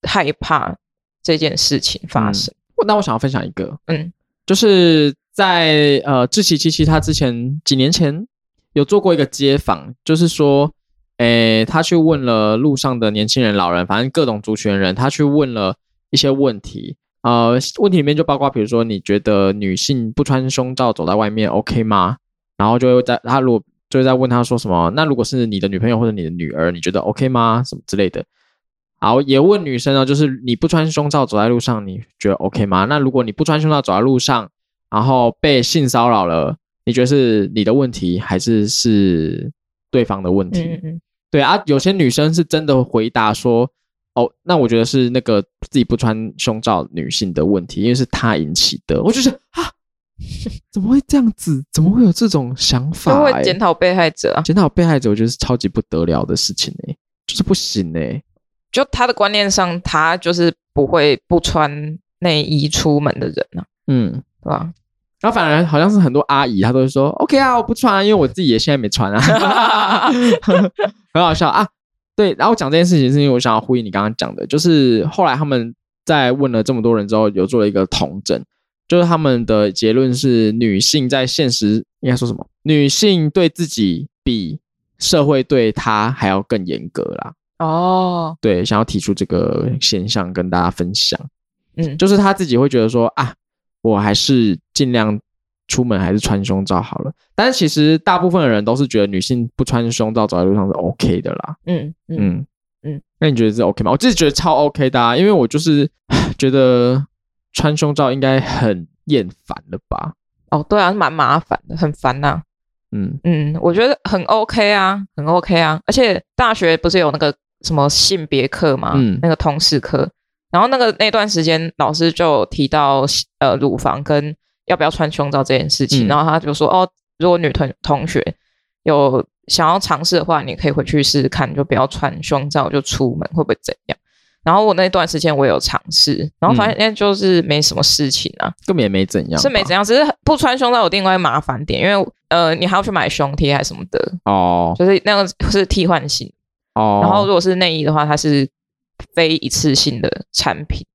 害怕这件事情发生。嗯、那我想要分享一个，嗯，就是在呃志祺七七他之前几年前有做过一个街访，就是说，诶，他去问了路上的年轻人、老人，反正各种族群人，他去问了一些问题。呃，问题里面就包括，比如说，你觉得女性不穿胸罩走在外面 OK 吗？然后就会在他如果。就在问他说什么？那如果是你的女朋友或者你的女儿，你觉得 OK 吗？什么之类的。好，也问女生呢，就是你不穿胸罩走在路上，你觉得 OK 吗？那如果你不穿胸罩走在路上，然后被性骚扰了，你觉得是你的问题还是是对方的问题？嗯嗯。对啊，有些女生是真的回答说，哦，那我觉得是那个自己不穿胸罩女性的问题，因为是她引起的。我就是啊。怎么会这样子？怎么会有这种想法？就会检讨被害者啊！检讨被害者，我觉得是超级不得了的事情呢、欸，就是不行呢、欸。就他的观念上，他就是不会不穿内衣出门的人啊。嗯，对吧？然后反而好像是很多阿姨，她都会说 OK 啊，我不穿啊，因为我自己也现在没穿啊，[laughs] 很好笑啊。对，然后讲这件事情是因为我想要呼应你刚刚讲的，就是后来他们在问了这么多人之后，有做了一个统整。就是他们的结论是，女性在现实应该说什么？女性对自己比社会对她还要更严格啦。哦，对，想要提出这个现象跟大家分享。嗯，就是他自己会觉得说啊，我还是尽量出门还是穿胸罩好了。但是其实大部分的人都是觉得女性不穿胸罩走在路上是 OK 的啦。嗯嗯嗯，嗯，那你觉得是 OK 吗？我自己觉得超 OK 的啊，因为我就是 [sighs] 觉得。穿胸罩应该很厌烦了吧？哦，对啊，蛮麻烦的，很烦呐、啊。嗯嗯，我觉得很 OK 啊，很 OK 啊。而且大学不是有那个什么性别课嘛？嗯，那个通识课。然后那个那段时间，老师就提到呃乳房跟要不要穿胸罩这件事情。嗯、然后他就说，哦，如果女同同学有想要尝试的话，你可以回去试试看，就不要穿胸罩就出门，会不会怎样？然后我那段时间我有尝试，然后发现就是没什么事情啊，根本也没怎样，是没怎样，只是不穿胸罩有另外麻烦点，因为呃你还要去买胸贴还是什么的哦，就是那个是替换性哦。然后如果是内衣的话，它是非一次性的产品，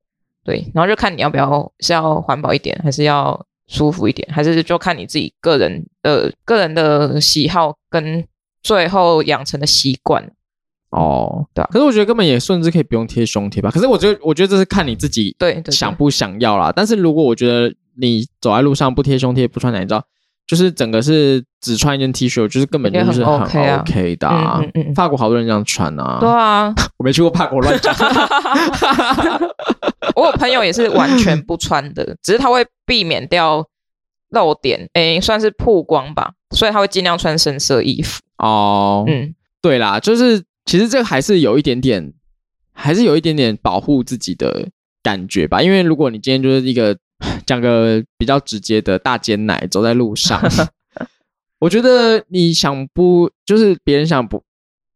对，然后就看你要不要是要环保一点，还是要舒服一点，还是就看你自己个人的个人的喜好跟最后养成的习惯。哦，对啊，可是我觉得根本也甚至可以不用贴胸贴吧。可是我觉得，我觉得这是看你自己对想不想要啦。但是如果我觉得你走在路上不贴胸贴、不穿奶罩，就是整个是只穿一件 T 恤，就是根本就是很 OK 的。嗯嗯，法国好多人这样穿啊。对啊，我没去过法国乱讲。[laughs] 我有朋友也是完全不穿的，只是他会避免掉露点，诶，算是曝光吧，所以他会尽量穿深色衣服。哦，嗯，对啦，就是。其实这个还是有一点点，还是有一点点保护自己的感觉吧。因为如果你今天就是一个讲个比较直接的大尖奶走在路上，[laughs] 我觉得你想不就是别人想不，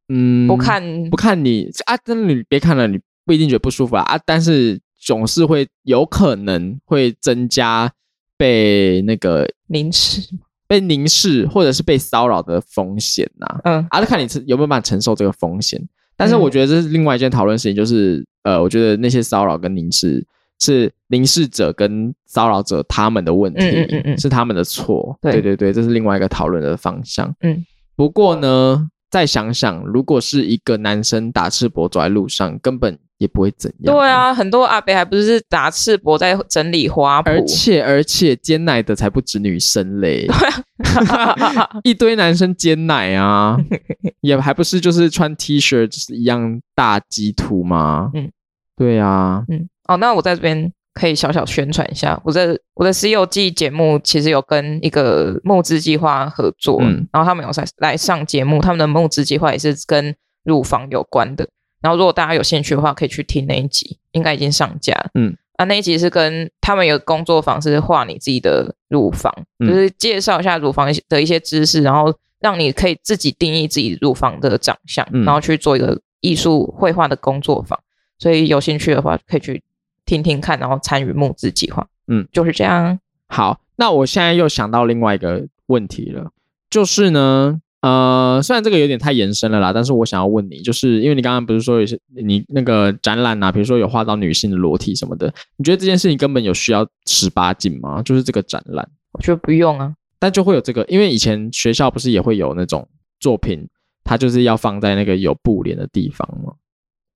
嗯，不看不看你啊，真的你别看了，你不一定觉得不舒服啊啊，但是总是会有可能会增加被那个凝视。被凝视或者是被骚扰的风险呐、啊，嗯，啊，就看你有没有办法承受这个风险。但是我觉得这是另外一件讨论事情，就是呃，我觉得那些骚扰跟凝视是凝视者跟骚扰者他们的问题，嗯嗯嗯，是他们的错。对对对，这是另外一个讨论的方向。嗯，不过呢，再想想，如果是一个男生打赤膊走在路上，根本。也不会怎样。对啊，很多阿伯还不是打赤膊在整理花圃，而且而且尖奶的才不止女生嘞，[laughs] 一堆男生尖奶啊，[laughs] 也还不是就是穿 T 恤就是一样大鸡图吗？嗯，对啊，嗯，哦，那我在这边可以小小宣传一下，我在我的《西游记》节目其实有跟一个募资计划合作，嗯，然后他们有来来上节目，他们的募资计划也是跟乳房有关的。然后，如果大家有兴趣的话，可以去听那一集，应该已经上架了。嗯，啊，那一集是跟他们有工作坊，是画你自己的乳房，嗯、就是介绍一下乳房的一些知识，然后让你可以自己定义自己乳房的长相，嗯、然后去做一个艺术绘画的工作坊。所以有兴趣的话，可以去听听看，然后参与募资计划。嗯，就是这样。好，那我现在又想到另外一个问题了，就是呢。呃，虽然这个有点太延伸了啦，但是我想要问你，就是因为你刚刚不是说有些你那个展览啊，比如说有画到女性的裸体什么的，你觉得这件事情根本有需要十八禁吗？就是这个展览，我觉得不用啊，但就会有这个，因为以前学校不是也会有那种作品，它就是要放在那个有布帘的地方吗？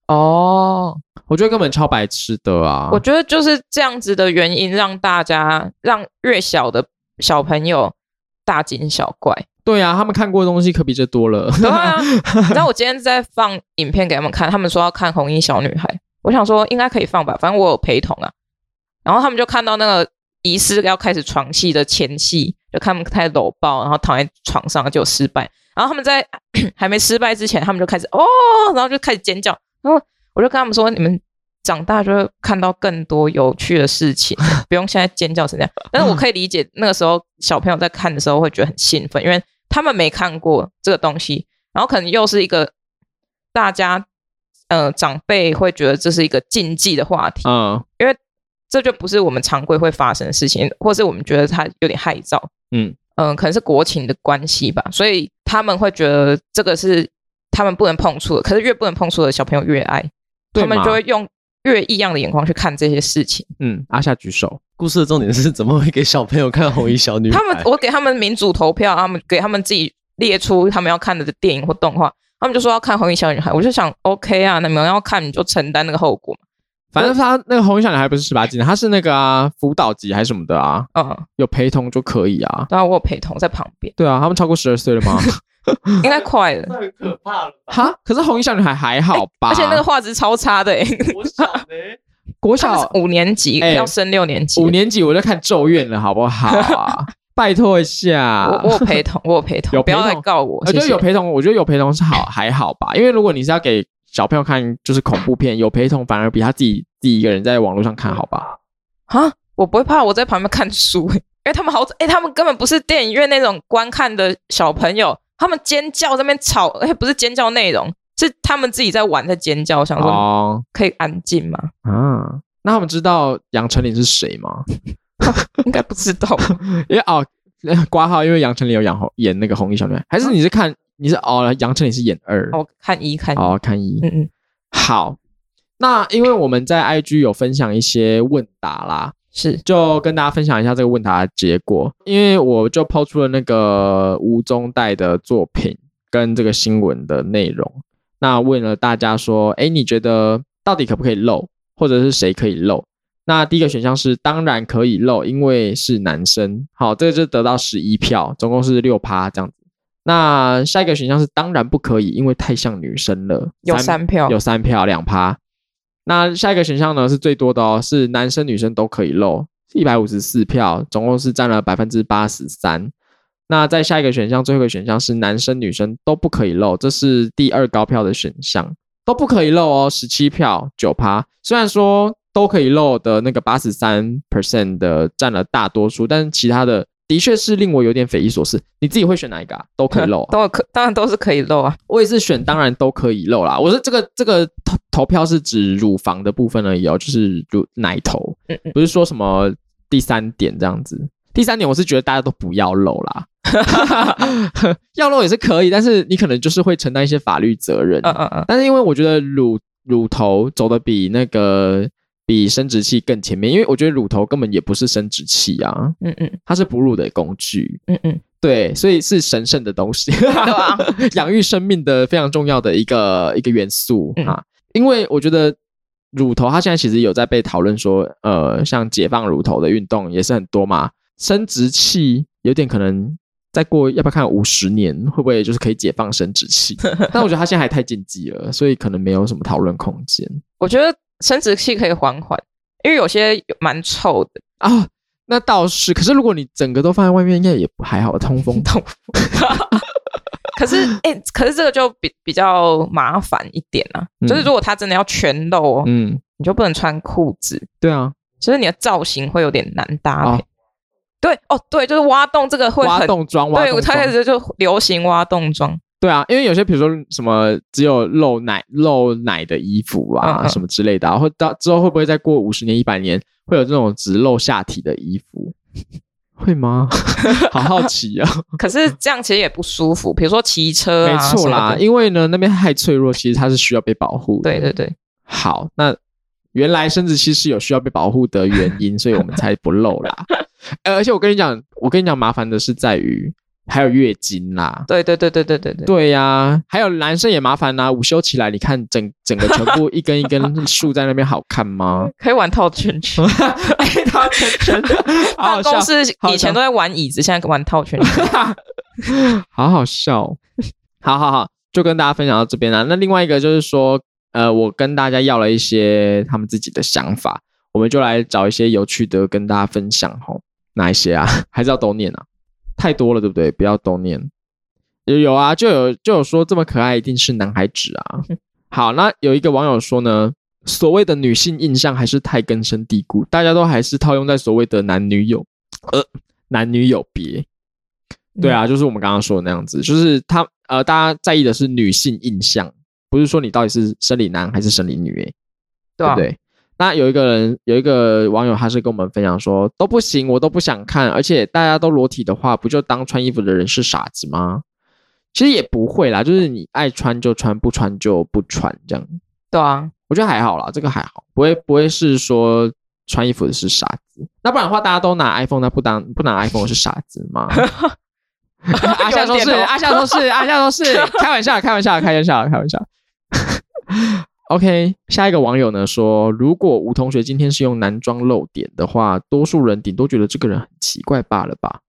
哦，我觉得根本超白痴的啊！我觉得就是这样子的原因，让大家让越小的小朋友大惊小怪。对啊，他们看过的东西可比这多了。对啊，[laughs] 你知道我今天在放影片给他们看，他们说要看红衣小女孩，我想说应该可以放吧，反正我有陪同啊。然后他们就看到那个疑似要开始床戏的前戏，就看他们开始搂抱，然后躺在床上就失败。然后他们在 [coughs] 还没失败之前，他们就开始哦，然后就开始尖叫。然后我就跟他们说，你们。长大就会看到更多有趣的事情，[laughs] 不用现在尖叫成这样。但是我可以理解那个时候小朋友在看的时候会觉得很兴奋，因为他们没看过这个东西，然后可能又是一个大家呃长辈会觉得这是一个禁忌的话题，嗯，因为这就不是我们常规会发生的事情，或是我们觉得它有点害臊，嗯嗯，可能是国情的关系吧，所以他们会觉得这个是他们不能碰触的，可是越不能碰触的小朋友越爱，他们就会用。越异样的眼光去看这些事情。嗯，阿夏举手。故事的重点是怎么会给小朋友看红衣小女孩？他们，我给他们民主投票，他们给他们自己列出他们要看的电影或动画，他们就说要看红衣小女孩。我就想，OK 啊，那你们要看你就承担那个后果嘛。反正他那个红衣小女孩不是十八禁，他是那个啊辅导级还是什么的啊？嗯，有陪同就可以啊。当然我有陪同在旁边。对啊，他们超过十二岁了吗？[laughs] [laughs] 应该快了。太可怕了。哈？可是红衣小女孩还好吧？而且那个画质超差的。我想呢。国小 [laughs] 五年级、欸、要升六年级，五年级我就看《咒怨》了，好不好啊？[laughs] 拜托一下，我我有陪同，我有陪同，有陪同不要再告我。我觉得有陪同，我觉得有陪同是好还好吧？因为如果你是要给小朋友看，就是恐怖片，有陪同反而比他自己自己一个人在网络上看好吧？啊，我不会怕，我在旁边看书，因为他们好，哎，他们根本不是电影院那种观看的小朋友，他们尖叫在那边吵，哎，不是尖叫内容。是他们自己在玩，在尖叫，想说可以安静吗？啊，那他们知道杨丞琳是谁吗？[laughs] 应该不知道，[laughs] 因为哦，挂号，因为杨丞琳有演红演那个红衣小女孩，还是你是看你是哦，杨丞琳是演二，哦，看一看哦，看一，嗯嗯，好，那因为我们在 IG 有分享一些问答啦，是就跟大家分享一下这个问答的结果，因为我就抛出了那个吴宗岱的作品跟这个新闻的内容。那问了大家说，哎，你觉得到底可不可以露，或者是谁可以露？那第一个选项是当然可以露，因为是男生。好，这个就得到十一票，总共是六趴这样子。那下一个选项是当然不可以，因为太像女生了，有三票，有三票，两趴。那下一个选项呢是最多的哦，是男生女生都可以露，一百五十四票，总共是占了百分之八十三。那再下一个选项，最后一个选项是男生女生都不可以露，这是第二高票的选项，都不可以露哦，十七票九趴。虽然说都可以露的那个八十三 percent 的占了大多数，但是其他的的确是令我有点匪夷所思。你自己会选哪一个啊？都可以露啊？[laughs] 都可，当然都是可以露啊。我也是选当然都可以露啦。我说这个这个投投票是指乳房的部分而已哦，就是乳奶头，不是说什么第三点这样子。第三点，我是觉得大家都不要露啦。[laughs] [laughs] 要露也是可以，但是你可能就是会承担一些法律责任。嗯嗯嗯。但是因为我觉得乳乳头走的比那个比生殖器更前面，因为我觉得乳头根本也不是生殖器啊。嗯嗯。它是哺乳的工具。嗯嗯。对，所以是神圣的东西。对啊。[laughs] 养育生命的非常重要的一个一个元素啊。因为我觉得乳头它现在其实有在被讨论说，呃，像解放乳头的运动也是很多嘛。生殖器有点可能。再过要不要看五十年会不会就是可以解放生殖器？[laughs] 但我觉得他现在还太禁忌了，所以可能没有什么讨论空间。我觉得生殖器可以缓缓，因为有些蛮臭的啊、哦。那倒是，可是如果你整个都放在外面，应该也不还好，通风 [laughs] 通风。[laughs] 可是哎、欸，可是这个就比比较麻烦一点啊。嗯、就是如果它真的要全露，嗯，你就不能穿裤子。对啊，就是你的造型会有点难搭配。哦对哦，对，就是挖洞这个会挖洞装，对，我开始就流行挖洞装。对啊，因为有些比如说什么只有露奶露奶的衣服啊，什么之类的，然后到之后会不会再过五十年、一百年，会有这种只露下体的衣服？会吗？[laughs] 好好奇啊！[laughs] 可是这样其实也不舒服。比如说骑车啊，没错啦，因为呢那边太脆弱，其实它是需要被保护的。对对对。好，那原来生殖器是有需要被保护的原因，所以我们才不露啦。[laughs] 呃，而且我跟你讲，我跟你讲，麻烦的是在于。还有月经啦，对对对对对对对，对呀、啊，还有男生也麻烦呐、啊，午休起来，你看整整个全部一根一根 [laughs] 竖在那边，好看吗？可以玩套圈圈，[laughs] 套圈圈，[laughs] 办公室以前都在玩椅子，现在玩套圈圈，好好笑，好好好，就跟大家分享到这边啦。那另外一个就是说，呃，我跟大家要了一些他们自己的想法，我们就来找一些有趣的跟大家分享吼，哪一些啊？还是要都念啊？太多了，对不对？不要都念。有有啊，就有就有说这么可爱一定是男孩子啊。[laughs] 好，那有一个网友说呢，所谓的女性印象还是太根深蒂固，大家都还是套用在所谓的男女有呃男女有别。对啊，就是我们刚刚说的那样子，就是他呃大家在意的是女性印象，不是说你到底是生理男还是生理女，欸，对不对？那有一个人，有一个网友，他是跟我们分享说都不行，我都不想看，而且大家都裸体的话，不就当穿衣服的人是傻子吗？其实也不会啦，就是你爱穿就穿，不穿就不穿，这样。对啊，我觉得还好啦，这个还好，不会不会是说穿衣服的是傻子。那不然的话，大家都拿 iPhone，那不当不拿 iPhone 是傻子吗？[laughs] 阿夏说是，阿夏说是，阿夏说是，开玩笑，开玩笑，开玩笑，开玩笑。OK，下一个网友呢说，如果吴同学今天是用男装露点的话，多数人顶多觉得这个人很奇怪罢了吧？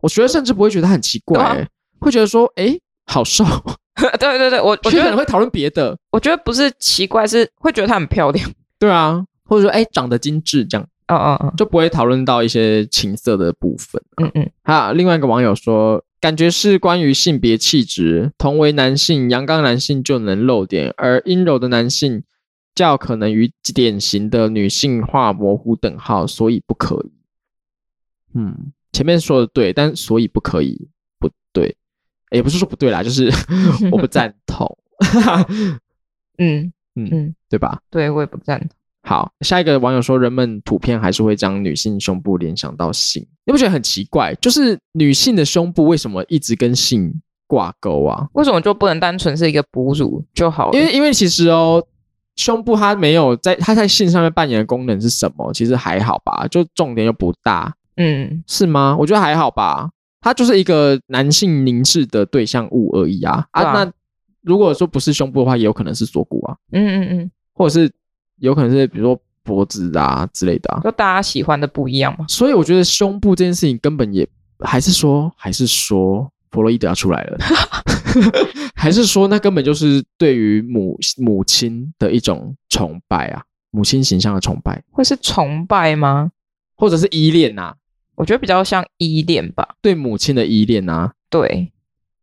我觉得甚至不会觉得他很奇怪，欸，会觉得说，哎，好瘦。[laughs] 对对对，我我觉得可能会讨论别的。我觉得不是奇怪，是会觉得她很漂亮。对啊，或者说，哎，长得精致这样。哦哦哦，就不会讨论到一些情色的部分。嗯嗯。还有另外一个网友说。感觉是关于性别气质，同为男性，阳刚男性就能露点，而阴柔的男性较可能与典型的女性化模糊等号，所以不可以。嗯，前面说的对，但所以不可以不对，也不是说不对啦，就是 [laughs] 我不赞同。[laughs] 嗯嗯嗯，对吧？对，我也不赞同。好，下一个网友说，人们普遍还是会将女性胸部联想到性，你不觉得很奇怪？就是女性的胸部为什么一直跟性挂钩啊？为什么就不能单纯是一个哺乳就好了？因为因为其实哦，胸部它没有在它在性上面扮演的功能是什么？其实还好吧，就重点又不大。嗯，是吗？我觉得还好吧，它就是一个男性凝视的对象物而已啊啊！啊那如果说不是胸部的话，也有可能是锁骨啊。嗯嗯嗯，或者是。有可能是比如说脖子啊之类的，啊，就大家喜欢的不一样嘛。所以我觉得胸部这件事情根本也还是说，还是说弗洛伊德要出来了，[laughs] 还是说那根本就是对于母母亲的一种崇拜啊，母亲形象的崇拜，会是崇拜吗？或者是依恋呐？我觉得比较像依恋吧，对母亲的依恋啊，对，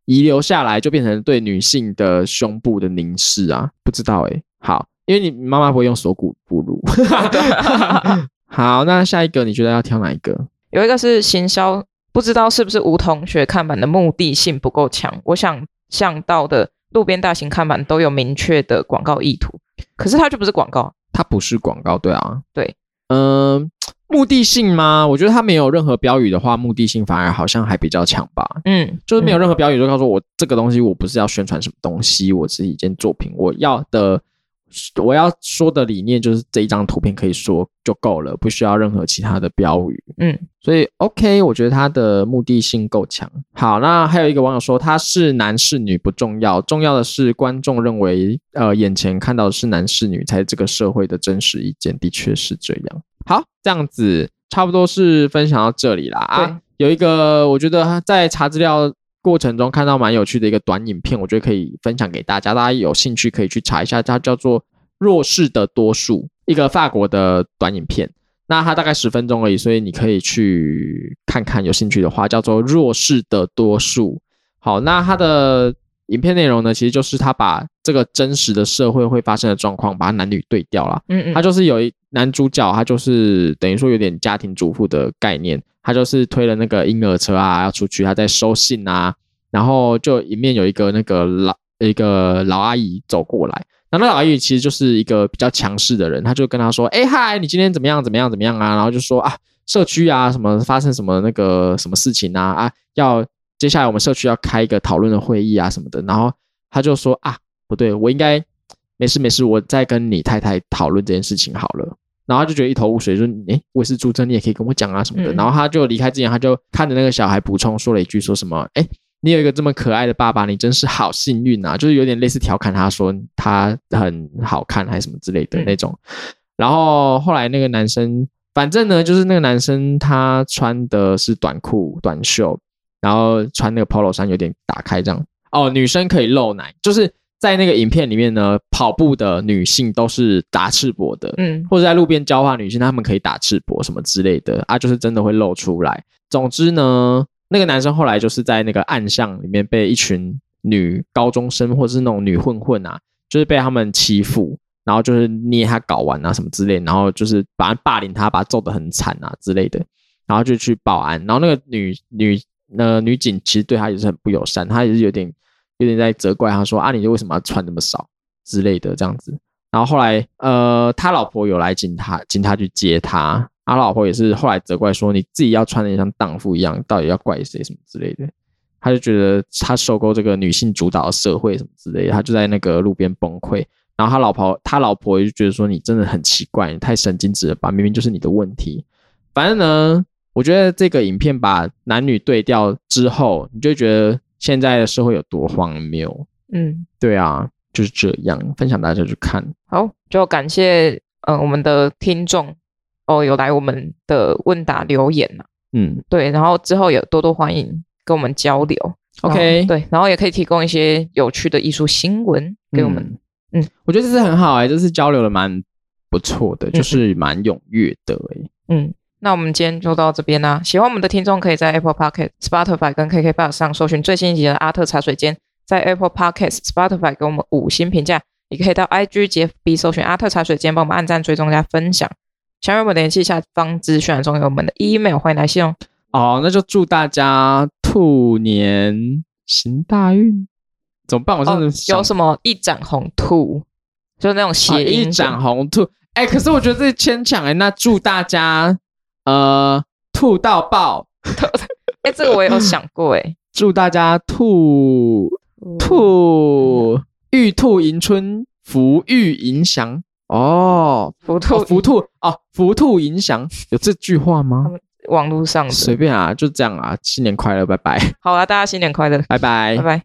遗留下来就变成对女性的胸部的凝视啊，不知道哎，欸，好。因为你妈妈不会用锁骨哺乳。[laughs] 好，那下一个你觉得要挑哪一个？有一个是行销，不知道是不是吴同学看板的目的性不够强。我想象到的路边大型看板都有明确的广告意图，可是它就不是广告，它不是广告，对啊，对，嗯、呃，目的性吗？我觉得它没有任何标语的话，目的性反而好像还比较强吧。嗯，就是没有任何标语就告诉我这个东西，我不是要宣传什么东西，我是一件作品，我要的。我要说的理念就是这一张图片可以说就够了，不需要任何其他的标语。嗯，所以 OK，我觉得它的目的性够强。好，那还有一个网友说他是男是女不重要，重要的是观众认为呃眼前看到的是男是女才是这个社会的真实意见，的确是这样。好，这样子差不多是分享到这里啦。啊，有一个我觉得在查资料。过程中看到蛮有趣的一个短影片，我觉得可以分享给大家，大家有兴趣可以去查一下，它叫做《弱势的多数》，一个法国的短影片。那它大概十分钟而已，所以你可以去看看，有兴趣的话叫做《弱势的多数》。好，那它的影片内容呢，其实就是他把这个真实的社会会发生的状况，把男女对调了。嗯嗯，他就是有一男主角，他就是等于说有点家庭主妇的概念，他就是推了那个婴儿车啊，要出去，他在收信啊，然后就迎面有一个那个老一个老阿姨走过来，那那老阿姨其实就是一个比较强势的人，他就跟他说：“哎嗨，你今天怎么样？怎么样？怎么样啊？”然后就说啊，社区啊，什么发生什么那个什么事情啊啊要。接下来我们社区要开一个讨论的会议啊什么的，然后他就说啊，不对，我应该没事没事，我再跟你太太讨论这件事情好了。然后他就觉得一头雾水，说，哎，我也是主持，你也可以跟我讲啊什么的。然后他就离开之前，他就看着那个小孩补充说了一句，说什么，哎，你有一个这么可爱的爸爸，你真是好幸运啊，就是有点类似调侃他说他很好看还是什么之类的那种。然后后来那个男生，反正呢，就是那个男生他穿的是短裤短袖。然后穿那个 polo 衫有点打开这样哦，女生可以露奶，就是在那个影片里面呢，跑步的女性都是打赤膊的，嗯，或者在路边浇花女性，她们可以打赤膊什么之类的啊，就是真的会露出来。总之呢，那个男生后来就是在那个暗巷里面被一群女高中生或者是那种女混混啊，就是被他们欺负，然后就是捏他睾丸啊什么之类，然后就是把他霸凌他，把他揍得很惨啊之类的，然后就去报案，然后那个女女。那女警其实对他也是很不友善，他也是有点有点在责怪他说啊，你为什么要穿那么少之类的这样子。然后后来呃，他老婆有来警他警他去接他，他老婆也是后来责怪说，你自己要穿的像荡妇一样，到底要怪谁什么之类的。他就觉得他受够这个女性主导的社会什么之类的，他就在那个路边崩溃。然后他老婆他老婆也就觉得说，你真的很奇怪，你太神经质了吧，明明就是你的问题。反正呢。我觉得这个影片把男女对调之后，你就觉得现在的社会有多荒谬。嗯，对啊，就是这样，分享大家去看。好，就感谢呃我们的听众哦，有来我们的问答留言呐。嗯，对，然后之后也多多欢迎跟我们交流。OK，对，然后也可以提供一些有趣的艺术新闻给我们。嗯，嗯我觉得这是很好哎、欸，这是交流的蛮不错的，就是蛮踊跃的哎、欸。嗯。那我们今天就到这边啦。喜欢我们的听众可以在 Apple Podcast、Spotify 跟 KKBOX 上搜寻最新一集的阿特茶水间，在 Apple Podcast、Spotify 给我们五星评价，也可以到 IG、GFB 搜寻阿特茶水间，帮我们按赞、追踪加分享。想与我们联系，下方资讯栏中有我们的 email，欢迎来信哦。哦，那就祝大家兔年行大运。怎么办？我真的、哦、有什么一展宏兔，就是那种谐音、啊、一展宏兔。哎，可是我觉得这牵强哎。那祝大家。呃，吐到爆！[laughs] 哎、欸，这个我也有想过哎。祝大家兔兔玉兔迎春，福玉迎祥哦。福兔福兔哦，福兔迎祥有这句话吗？网络上随便啊，就这样啊。新年快乐，拜拜。好啊，大家新年快乐，拜拜，拜拜。